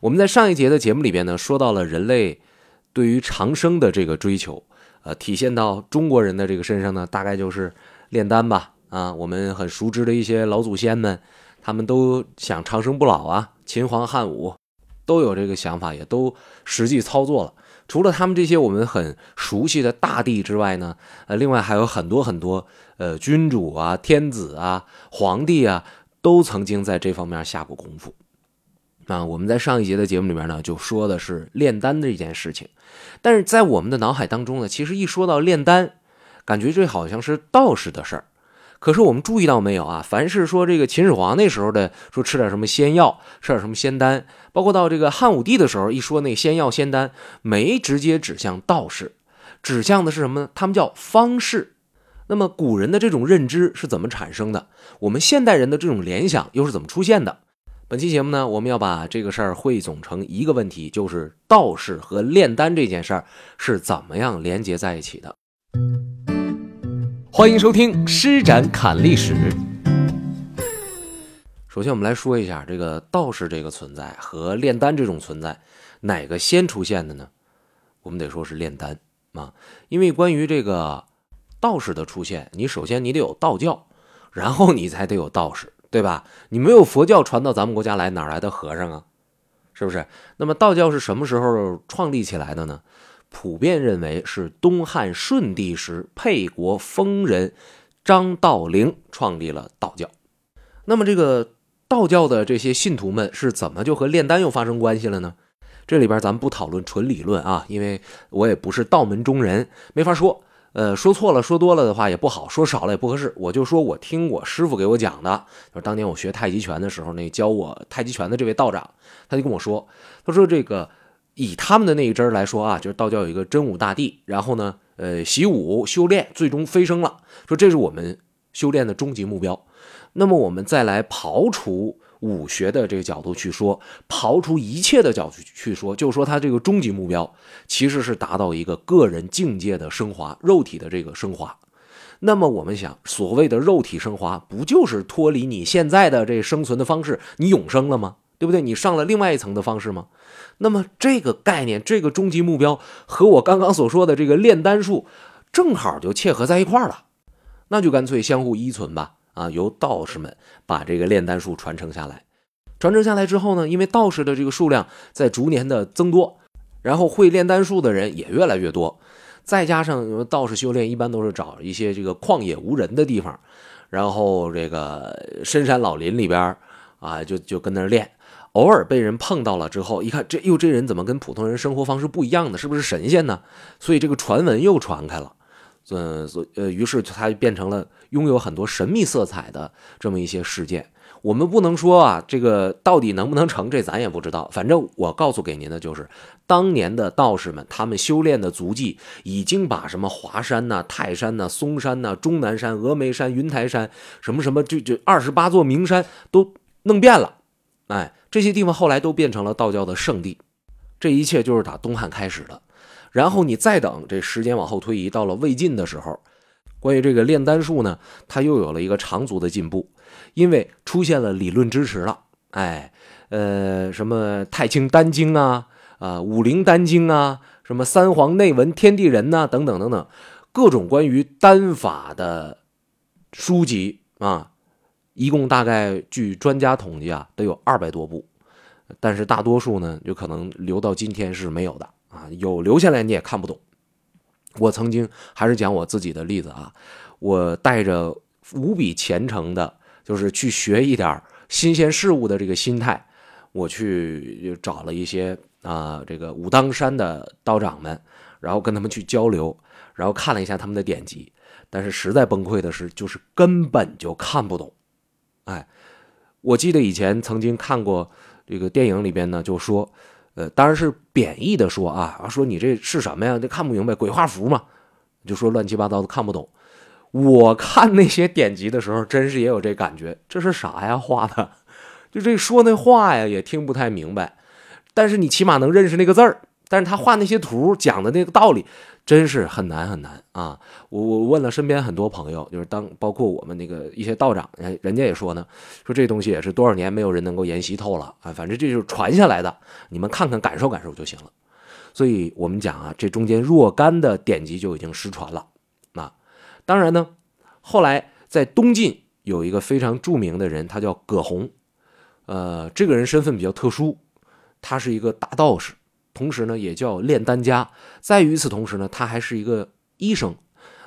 我们在上一节的节目里边呢，说到了人类对于长生的这个追求，呃，体现到中国人的这个身上呢，大概就是炼丹吧。啊，我们很熟知的一些老祖先们，他们都想长生不老啊。秦皇汉武都有这个想法，也都实际操作了。除了他们这些我们很熟悉的大帝之外呢，呃，另外还有很多很多呃君主啊、天子啊、皇帝啊，都曾经在这方面下过功夫。啊，我们在上一节的节目里面呢，就说的是炼丹的这件事情。但是在我们的脑海当中呢，其实一说到炼丹，感觉这好像是道士的事儿。可是我们注意到没有啊？凡是说这个秦始皇那时候的说吃点什么仙药，吃点什么仙丹，包括到这个汉武帝的时候，一说那仙药仙丹，没直接指向道士，指向的是什么呢？他们叫方士。那么古人的这种认知是怎么产生的？我们现代人的这种联想又是怎么出现的？本期节目呢，我们要把这个事儿汇总成一个问题，就是道士和炼丹这件事儿是怎么样连接在一起的。欢迎收听《施展侃历史》。首先，我们来说一下这个道士这个存在和炼丹这种存在，哪个先出现的呢？我们得说是炼丹啊，因为关于这个道士的出现，你首先你得有道教，然后你才得有道士，对吧？你没有佛教传到咱们国家来，哪来的和尚啊？是不是？那么道教是什么时候创立起来的呢？普遍认为是东汉顺帝时，沛国丰人张道陵创立了道教。那么，这个道教的这些信徒们是怎么就和炼丹又发生关系了呢？这里边咱们不讨论纯理论啊，因为我也不是道门中人，没法说。呃，说错了、说多了的话也不好，说少了也不合适。我就说我听我师傅给我讲的，就是当年我学太极拳的时候，那教我太极拳的这位道长，他就跟我说，他说这个。以他们的那一支来说啊，就是道教有一个真武大帝，然后呢，呃，习武修炼，最终飞升了。说这是我们修炼的终极目标。那么我们再来刨除武学的这个角度去说，刨除一切的角度去说，就说他这个终极目标其实是达到一个个人境界的升华，肉体的这个升华。那么我们想，所谓的肉体升华，不就是脱离你现在的这生存的方式，你永生了吗？对不对？你上了另外一层的方式吗？那么这个概念，这个终极目标和我刚刚所说的这个炼丹术，正好就切合在一块儿了。那就干脆相互依存吧。啊，由道士们把这个炼丹术传承下来。传承下来之后呢，因为道士的这个数量在逐年的增多，然后会炼丹术的人也越来越多。再加上道士修炼一般都是找一些这个旷野无人的地方，然后这个深山老林里边啊，就就跟那练。偶尔被人碰到了之后，一看这哟，这人怎么跟普通人生活方式不一样呢？是不是神仙呢？所以这个传闻又传开了，呃，所呃，于是它变成了拥有很多神秘色彩的这么一些事件。我们不能说啊，这个到底能不能成，这咱也不知道。反正我告诉给您的就是，当年的道士们他们修炼的足迹，已经把什么华山呐、泰山呐、嵩山呐、终南山、峨眉山、云台山，什么什么，就就二十八座名山都弄遍了。哎，这些地方后来都变成了道教的圣地，这一切就是打东汉开始的。然后你再等这时间往后推移，到了魏晋的时候，关于这个炼丹术呢，它又有了一个长足的进步，因为出现了理论支持了。哎，呃，什么太清丹经啊，啊，五灵丹经啊，什么三皇内文天地人呐，等等等等，各种关于丹法的书籍啊。一共大概据专家统计啊，得有二百多部，但是大多数呢，就可能留到今天是没有的啊。有留下来你也看不懂。我曾经还是讲我自己的例子啊，我带着无比虔诚的，就是去学一点新鲜事物的这个心态，我去找了一些啊这个武当山的道长们，然后跟他们去交流，然后看了一下他们的典籍，但是实在崩溃的是，就是根本就看不懂。哎，我记得以前曾经看过这个电影里边呢，就说，呃，当然是贬义的说啊，说你这是什么呀？这看不明白，鬼画符嘛，就说乱七八糟的看不懂。我看那些典籍的时候，真是也有这感觉，这是啥呀？画的，就这说那话呀，也听不太明白。但是你起码能认识那个字儿，但是他画那些图讲的那个道理，真是很难很难啊！我我问了身边很多朋友，就是当包括我们那个一些道长，人人家也说呢，说这东西也是多少年没有人能够研习透了啊，反正这就是传下来的，你们看看感受感受就行了。所以我们讲啊，这中间若干的典籍就已经失传了。啊，当然呢，后来在东晋有一个非常著名的人，他叫葛洪，呃，这个人身份比较特殊，他是一个大道士。同时呢，也叫炼丹家。在与此同时呢，他还是一个医生。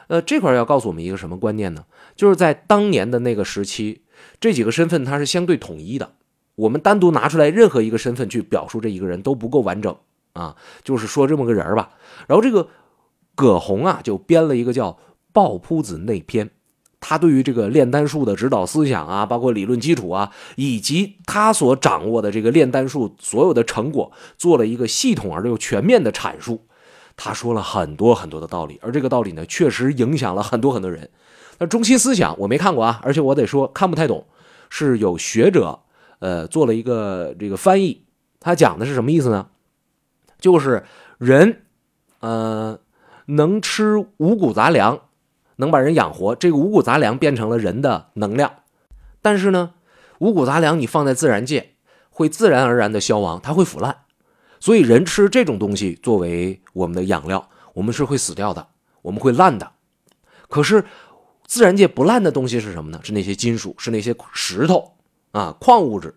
呃，这块要告诉我们一个什么观念呢？就是在当年的那个时期，这几个身份它是相对统一的。我们单独拿出来任何一个身份去表述这一个人都不够完整啊。就是说这么个人吧。然后这个葛洪啊，就编了一个叫《抱朴子内篇》。他对于这个炼丹术的指导思想啊，包括理论基础啊，以及他所掌握的这个炼丹术所有的成果，做了一个系统而又全面的阐述。他说了很多很多的道理，而这个道理呢，确实影响了很多很多人。那中心思想我没看过啊，而且我得说看不太懂。是有学者呃做了一个这个翻译，他讲的是什么意思呢？就是人呃能吃五谷杂粮。能把人养活，这个五谷杂粮变成了人的能量，但是呢，五谷杂粮你放在自然界会自然而然的消亡，它会腐烂，所以人吃这种东西作为我们的养料，我们是会死掉的，我们会烂的。可是自然界不烂的东西是什么呢？是那些金属，是那些石头啊，矿物质，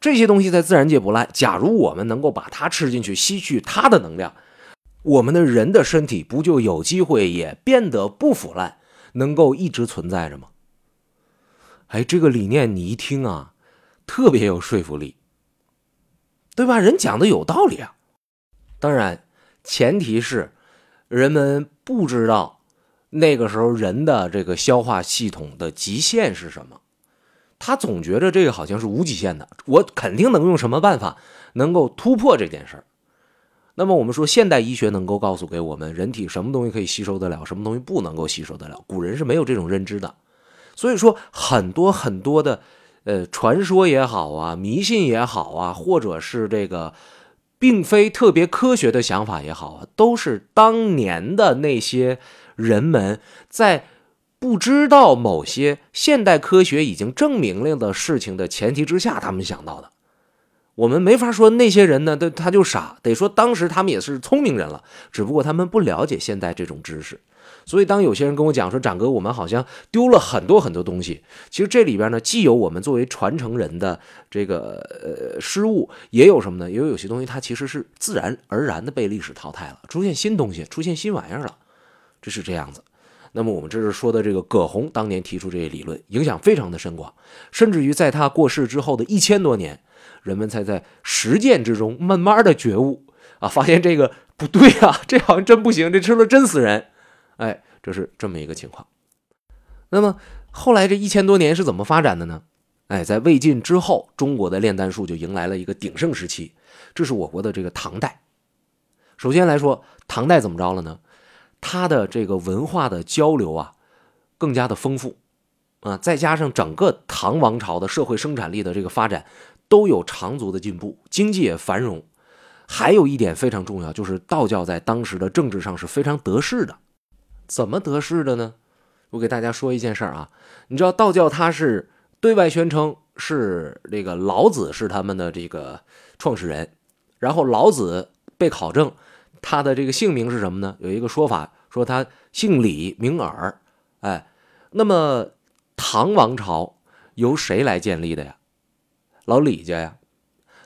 这些东西在自然界不烂。假如我们能够把它吃进去，吸取它的能量，我们的人的身体不就有机会也变得不腐烂？能够一直存在着吗？哎，这个理念你一听啊，特别有说服力，对吧？人讲的有道理啊。当然，前提是人们不知道那个时候人的这个消化系统的极限是什么。他总觉着这个好像是无极限的，我肯定能用什么办法能够突破这件事儿。那么我们说，现代医学能够告诉给我们，人体什么东西可以吸收得了，什么东西不能够吸收得了。古人是没有这种认知的，所以说很多很多的，呃，传说也好啊，迷信也好啊，或者是这个并非特别科学的想法也好啊，都是当年的那些人们在不知道某些现代科学已经证明了的事情的前提之下，他们想到的。我们没法说那些人呢，他他就傻，得说当时他们也是聪明人了，只不过他们不了解现代这种知识。所以当有些人跟我讲说，展哥，我们好像丢了很多很多东西。其实这里边呢，既有我们作为传承人的这个呃失误，也有什么呢？也有有些东西它其实是自然而然的被历史淘汰了，出现新东西，出现新玩意儿了，这是这样子。那么我们这是说的这个葛洪当年提出这些理论，影响非常的深广，甚至于在他过世之后的一千多年。人们才在实践之中慢慢的觉悟啊，发现这个不对啊，这好像真不行，这吃了真死人，哎，这是这么一个情况。那么后来这一千多年是怎么发展的呢？哎，在魏晋之后，中国的炼丹术就迎来了一个鼎盛时期，这是我国的这个唐代。首先来说，唐代怎么着了呢？它的这个文化的交流啊，更加的丰富啊，再加上整个唐王朝的社会生产力的这个发展。都有长足的进步，经济也繁荣。还有一点非常重要，就是道教在当时的政治上是非常得势的。怎么得势的呢？我给大家说一件事儿啊，你知道道教它是对外宣称是这个老子是他们的这个创始人，然后老子被考证，他的这个姓名是什么呢？有一个说法说他姓李名耳。哎，那么唐王朝由谁来建立的呀？老李家呀，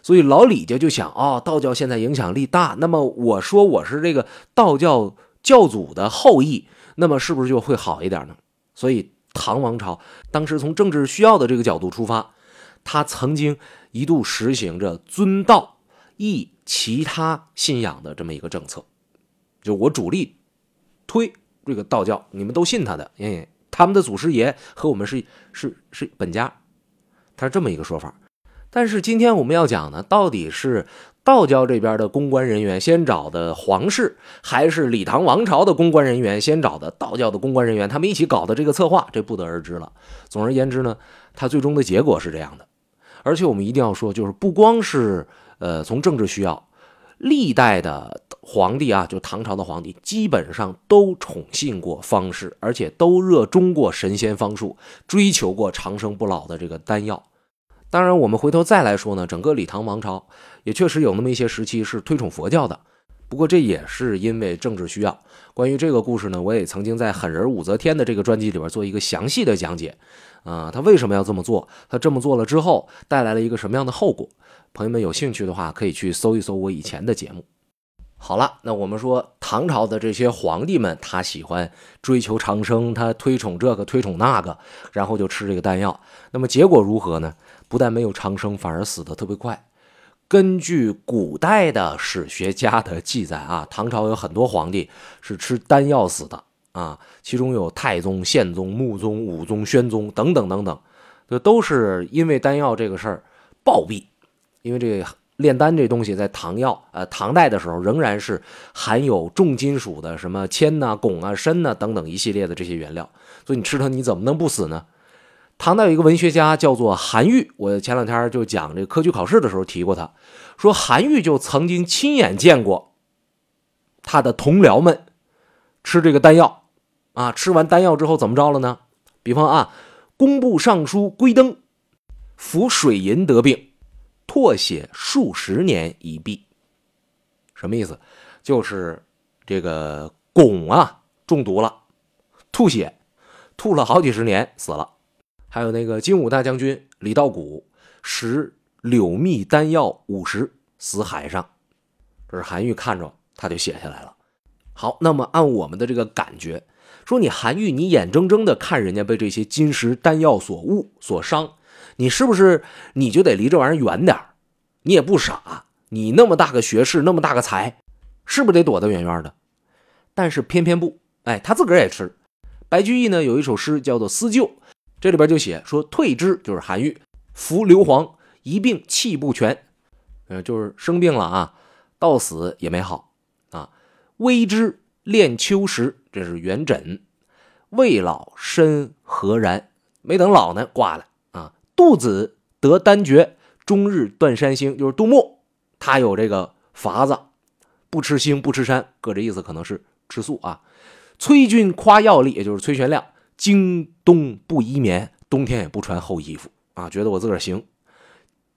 所以老李家就想哦，道教现在影响力大，那么我说我是这个道教教祖的后裔，那么是不是就会好一点呢？所以唐王朝当时从政治需要的这个角度出发，他曾经一度实行着尊道义其他信仰的这么一个政策，就我主力推这个道教，你们都信他的，哎，他们的祖师爷和我们是是是本家，他是这么一个说法。但是今天我们要讲呢，到底是道教这边的公关人员先找的皇室，还是李唐王朝的公关人员先找的道教的公关人员？他们一起搞的这个策划，这不得而知了。总而言之呢，它最终的结果是这样的。而且我们一定要说，就是不光是呃从政治需要，历代的皇帝啊，就唐朝的皇帝，基本上都宠信过方士，而且都热衷过神仙方术，追求过长生不老的这个丹药。当然，我们回头再来说呢，整个李唐王朝也确实有那么一些时期是推崇佛教的。不过这也是因为政治需要。关于这个故事呢，我也曾经在《狠人武则天》的这个专辑里边做一个详细的讲解。啊，他为什么要这么做？他这么做了之后带来了一个什么样的后果？朋友们有兴趣的话，可以去搜一搜我以前的节目。好了，那我们说唐朝的这些皇帝们，他喜欢追求长生，他推崇这个推崇那个，然后就吃这个丹药。那么结果如何呢？不但没有长生，反而死得特别快。根据古代的史学家的记载啊，唐朝有很多皇帝是吃丹药死的啊，其中有太宗、宪宗、穆宗、武宗、宣宗等等等等，这都是因为丹药这个事儿暴毙，因为这个。炼丹这东西在唐药，呃，唐代的时候仍然是含有重金属的，什么铅呐、汞啊、砷呐等等一系列的这些原料，所以你吃它你怎么能不死呢？唐代有一个文学家叫做韩愈，我前两天就讲这个科举考试的时候提过他，说韩愈就曾经亲眼见过他的同僚们吃这个丹药，啊，吃完丹药之后怎么着了呢？比方啊，工部尚书归登服水银得病。唾血数十年一闭，什么意思？就是这个汞啊中毒了，吐血，吐了好几十年死了。还有那个金武大将军李道古食柳蜜丹药五十死海上，这是韩愈看着他就写下来了。好，那么按我们的这个感觉，说你韩愈，你眼睁睁的看人家被这些金石丹药所误所伤。你是不是你就得离这玩意儿远点你也不傻，你那么大个学士，那么大个才，是不是得躲得远远的？但是偏偏不，哎，他自个儿也吃。白居易呢有一首诗叫做《思旧》，这里边就写说：“退之就是韩愈，服硫磺，一病气不全，呃，就是生病了啊，到死也没好啊。微之恋秋时，这是元稹，未老身何然？没等老呢，挂了啊。”杜子得丹诀，终日断山星，就是杜牧，他有这个法子，不吃星，不吃山，搁这意思可能是吃素啊。崔君夸药力，也就是崔玄亮，经冬不衣棉，冬天也不穿厚衣服啊，觉得我自个儿行，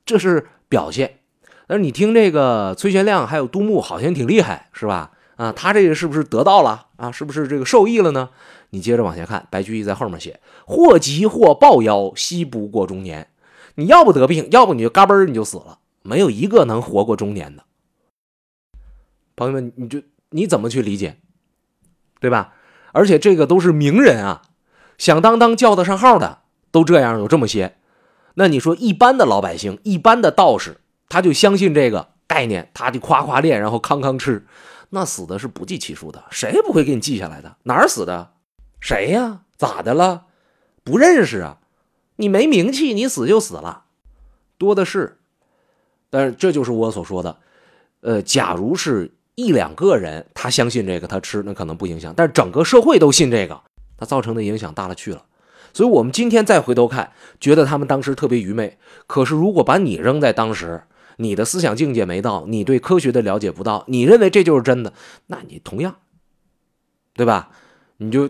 这是表现。但是你听这个崔玄亮还有杜牧，好像挺厉害，是吧？啊，他这个是不是得到了啊？是不是这个受益了呢？你接着往下看，白居易在后面写：“或急或抱腰，惜不过中年。”你要不得病，要不你就嘎嘣你就死了，没有一个能活过中年的。朋友们，你就你怎么去理解，对吧？而且这个都是名人啊，响当当叫得上号的都这样，有这么些。那你说一般的老百姓，一般的道士，他就相信这个概念，他就夸夸练，然后康康吃。那死的是不计其数的，谁不会给你记下来的。哪儿死的？谁呀？咋的了？不认识啊？你没名气，你死就死了，多的是。但是这就是我所说的，呃，假如是一两个人他相信这个，他吃那可能不影响。但是整个社会都信这个，它造成的影响大了去了。所以，我们今天再回头看，觉得他们当时特别愚昧。可是，如果把你扔在当时，你的思想境界没到，你对科学的了解不到，你认为这就是真的，那你同样，对吧？你就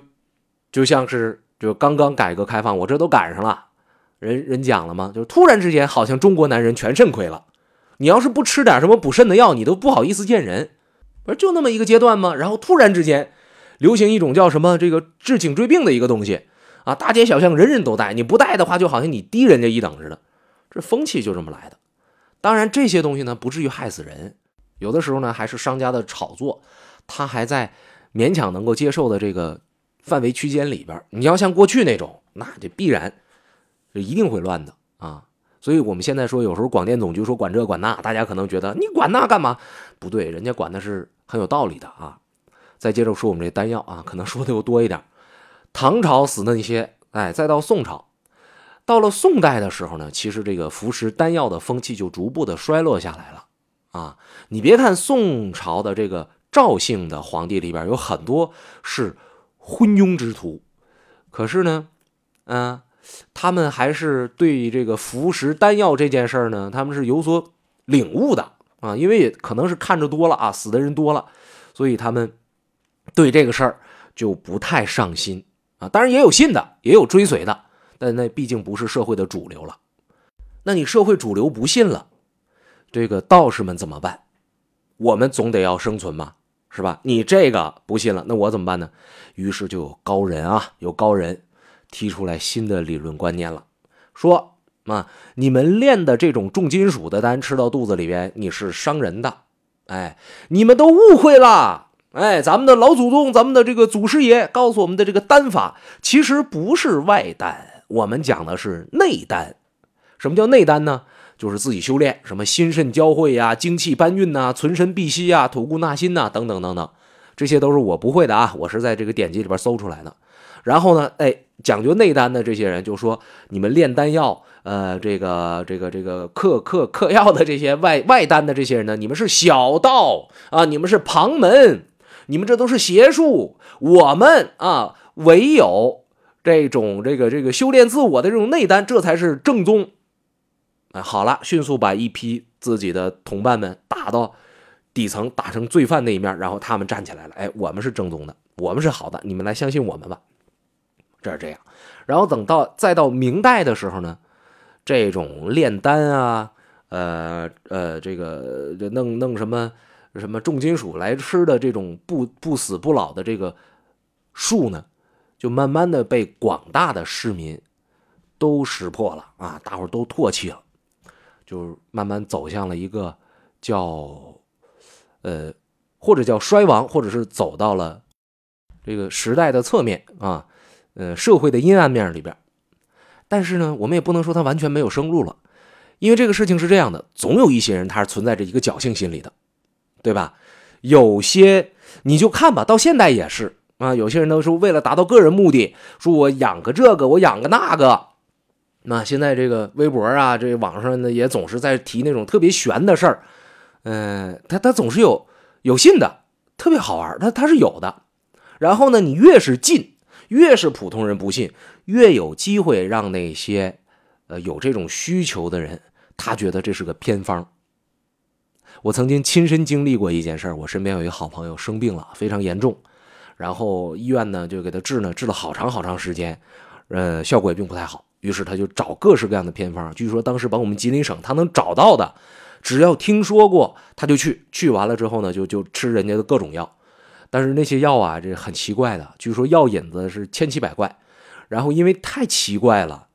就像是就刚刚改革开放，我这都赶上了，人人讲了吗？就是突然之间，好像中国男人全肾亏了。你要是不吃点什么补肾的药，你都不好意思见人，不是就那么一个阶段吗？然后突然之间，流行一种叫什么这个治颈椎病的一个东西啊，大街小巷人人都戴，你不戴的话，就好像你低人家一等似的。这风气就这么来的。当然，这些东西呢不至于害死人，有的时候呢还是商家的炒作，他还在勉强能够接受的这个范围区间里边。你要像过去那种，那就必然就一定会乱的啊。所以我们现在说，有时候广电总局说管这管那，大家可能觉得你管那干嘛？不对，人家管的是很有道理的啊。再接着说我们这丹药啊，可能说的又多一点。唐朝死的那些，哎，再到宋朝。到了宋代的时候呢，其实这个服食丹药的风气就逐步的衰落下来了啊！你别看宋朝的这个赵姓的皇帝里边有很多是昏庸之徒，可是呢，嗯，他们还是对这个服食丹药这件事呢，他们是有所领悟的啊，因为也可能是看着多了啊，死的人多了，所以他们对这个事儿就不太上心啊。当然也有信的，也有追随的，但那毕竟不是社会的主流了。那你社会主流不信了，这个道士们怎么办？我们总得要生存嘛，是吧？你这个不信了，那我怎么办呢？于是就有高人啊，有高人提出来新的理论观念了，说。啊，你们炼的这种重金属的丹吃到肚子里边，你是伤人的。哎，你们都误会了。哎，咱们的老祖宗，咱们的这个祖师爷告诉我们的这个丹法，其实不是外丹，我们讲的是内丹。什么叫内丹呢？就是自己修炼，什么心肾交汇呀，精气搬运呐，存神辟息呀，吐故纳新呐，等等等等，这些都是我不会的啊，我是在这个典籍里边搜出来的。然后呢，哎，讲究内丹的这些人就说，你们炼丹药。呃，这个这个这个嗑嗑嗑药的这些外外丹的这些人呢，你们是小道啊，你们是旁门，你们这都是邪术。我们啊，唯有这种这个这个修炼自我的这种内丹，这才是正宗。哎，好了，迅速把一批自己的同伴们打到底层，打成罪犯那一面，然后他们站起来了。哎，我们是正宗的，我们是好的，你们来相信我们吧。这是这样。然后等到再到明代的时候呢？这种炼丹啊，呃呃，这个弄弄什么什么重金属来吃的这种不不死不老的这个树呢，就慢慢的被广大的市民都识破了啊，大伙都唾弃了，就慢慢走向了一个叫呃或者叫衰亡，或者是走到了这个时代的侧面啊，呃社会的阴暗面里边。但是呢，我们也不能说他完全没有生路了，因为这个事情是这样的，总有一些人他是存在着一个侥幸心理的，对吧？有些你就看吧，到现在也是啊，有些人都是为了达到个人目的，说我养个这个，我养个那个。那现在这个微博啊，这网上呢也总是在提那种特别玄的事儿，嗯，他他总是有有信的，特别好玩，他他是有的。然后呢，你越是近。越是普通人不信，越有机会让那些，呃，有这种需求的人，他觉得这是个偏方。我曾经亲身经历过一件事我身边有一个好朋友生病了，非常严重，然后医院呢就给他治呢，治了好长好长时间，呃，效果也并不太好。于是他就找各式各样的偏方，据说当时把我们吉林省他能找到的，只要听说过他就去，去完了之后呢，就就吃人家的各种药。但是那些药啊，这很奇怪的，据说药引子是千奇百怪，然后因为太奇怪了，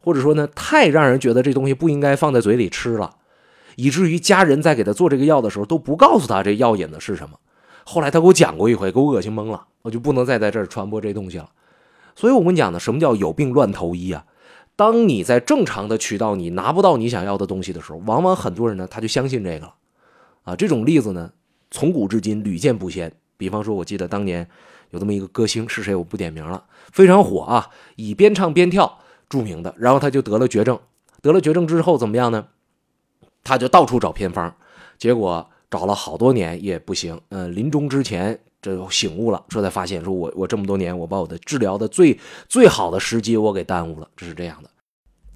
或者说呢，太让人觉得这东西不应该放在嘴里吃了，以至于家人在给他做这个药的时候都不告诉他这药引子是什么。后来他给我讲过一回，给我恶心懵了，我就不能再在这儿传播这东西了。所以我跟你讲呢，什么叫有病乱投医啊？当你在正常的渠道你拿不到你想要的东西的时候，往往很多人呢他就相信这个了啊。这种例子呢，从古至今屡见不鲜。比方说，我记得当年有这么一个歌星，是谁我不点名了，非常火啊，以边唱边跳著名的。然后他就得了绝症，得了绝症之后怎么样呢？他就到处找偏方，结果找了好多年也不行。嗯，临终之前这醒悟了，这才发现说我我这么多年我把我的治疗的最最好的时机我给耽误了，这是这样的。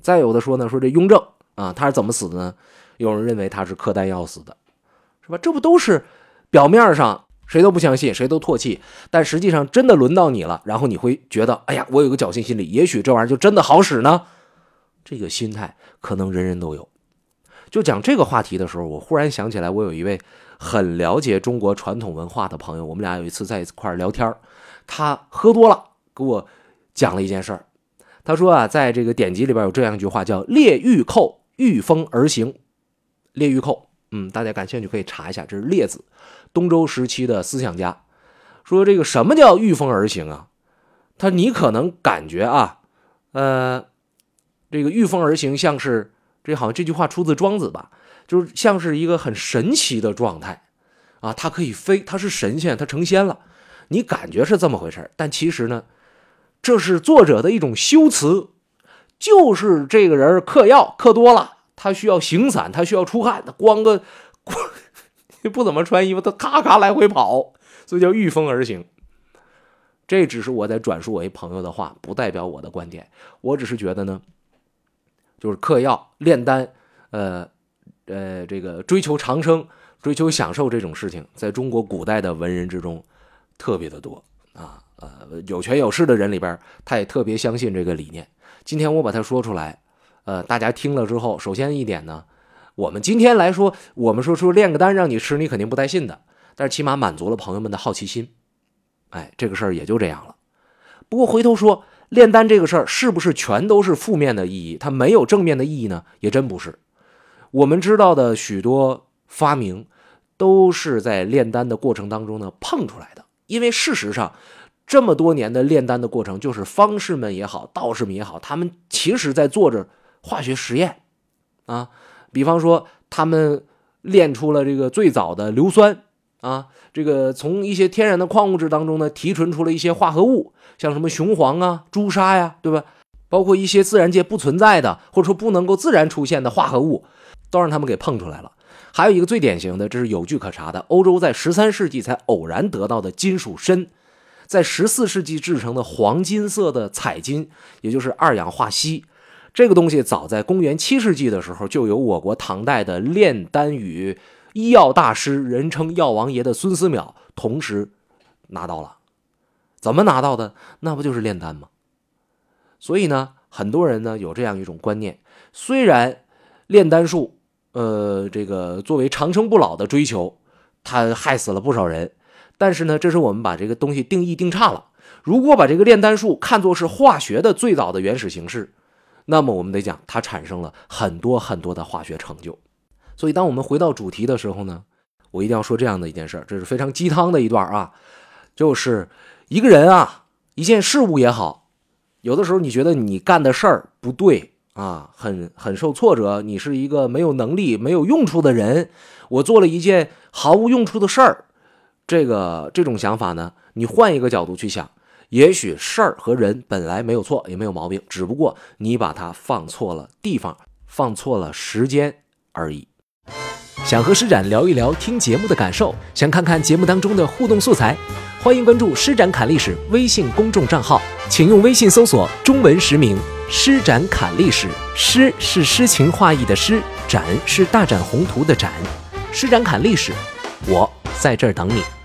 再有的说呢，说这雍正啊，他是怎么死的呢？有人认为他是嗑丹药死的，是吧？这不都是表面上。谁都不相信，谁都唾弃，但实际上真的轮到你了，然后你会觉得，哎呀，我有个侥幸心理，也许这玩意儿就真的好使呢。这个心态可能人人都有。就讲这个话题的时候，我忽然想起来，我有一位很了解中国传统文化的朋友，我们俩有一次在一块聊天他喝多了，给我讲了一件事儿。他说啊，在这个典籍里边有这样一句话，叫“列御寇，御风而行”。列御寇，嗯，大家感兴趣可以查一下，这是列子。东周时期的思想家说：“这个什么叫御风而行啊？他你可能感觉啊，呃，这个御风而行像是这好像这句话出自庄子吧，就是像是一个很神奇的状态啊，它可以飞，它是神仙，它成仙了，你感觉是这么回事但其实呢，这是作者的一种修辞，就是这个人嗑药嗑多了，他需要行散，他需要出汗，他光个光。”不怎么穿衣服，他咔咔来回跑，所以叫御风而行。这只是我在转述我一朋友的话，不代表我的观点。我只是觉得呢，就是嗑药、炼丹，呃，呃，这个追求长生、追求享受这种事情，在中国古代的文人之中特别的多啊。呃，有权有势的人里边，他也特别相信这个理念。今天我把它说出来，呃，大家听了之后，首先一点呢，我们今天来说，我们说说炼个丹让你吃，你肯定不带信的，但是起码满足了朋友们的好奇心。哎，这个事儿也就这样了。不过回头说，炼丹这个事儿是不是全都是负面的意义？它没有正面的意义呢？也真不是。我们知道的许多发明，都是在炼丹的过程当中呢碰出来的。因为事实上，这么多年的炼丹的过程，就是方士们也好，道士们也好，他们其实在做着化学实验啊。比方说，他们炼出了这个最早的硫酸。啊，这个从一些天然的矿物质当中呢，提纯出了一些化合物，像什么雄黄啊、朱砂呀，对吧？包括一些自然界不存在的，或者说不能够自然出现的化合物，都让他们给碰出来了。还有一个最典型的，这是有据可查的，欧洲在十三世纪才偶然得到的金属砷，在十四世纪制成的黄金色的彩金，也就是二氧化锡，这个东西早在公元七世纪的时候，就有我国唐代的炼丹与。医药大师，人称药王爷的孙思邈，同时拿到了，怎么拿到的？那不就是炼丹吗？所以呢，很多人呢有这样一种观念：虽然炼丹术，呃，这个作为长生不老的追求，它害死了不少人，但是呢，这是我们把这个东西定义定差了。如果把这个炼丹术看作是化学的最早的原始形式，那么我们得讲它产生了很多很多的化学成就。所以，当我们回到主题的时候呢，我一定要说这样的一件事这是非常鸡汤的一段啊，就是一个人啊，一件事物也好，有的时候你觉得你干的事儿不对啊，很很受挫折，你是一个没有能力、没有用处的人，我做了一件毫无用处的事儿，这个这种想法呢，你换一个角度去想，也许事儿和人本来没有错，也没有毛病，只不过你把它放错了地方，放错了时间而已。想和施展聊一聊听节目的感受，想看看节目当中的互动素材，欢迎关注“施展侃历史”微信公众账号，请用微信搜索中文实名“施展侃历史”。诗是诗情画意的诗，展是大展宏图的展。施展侃历史，我在这儿等你。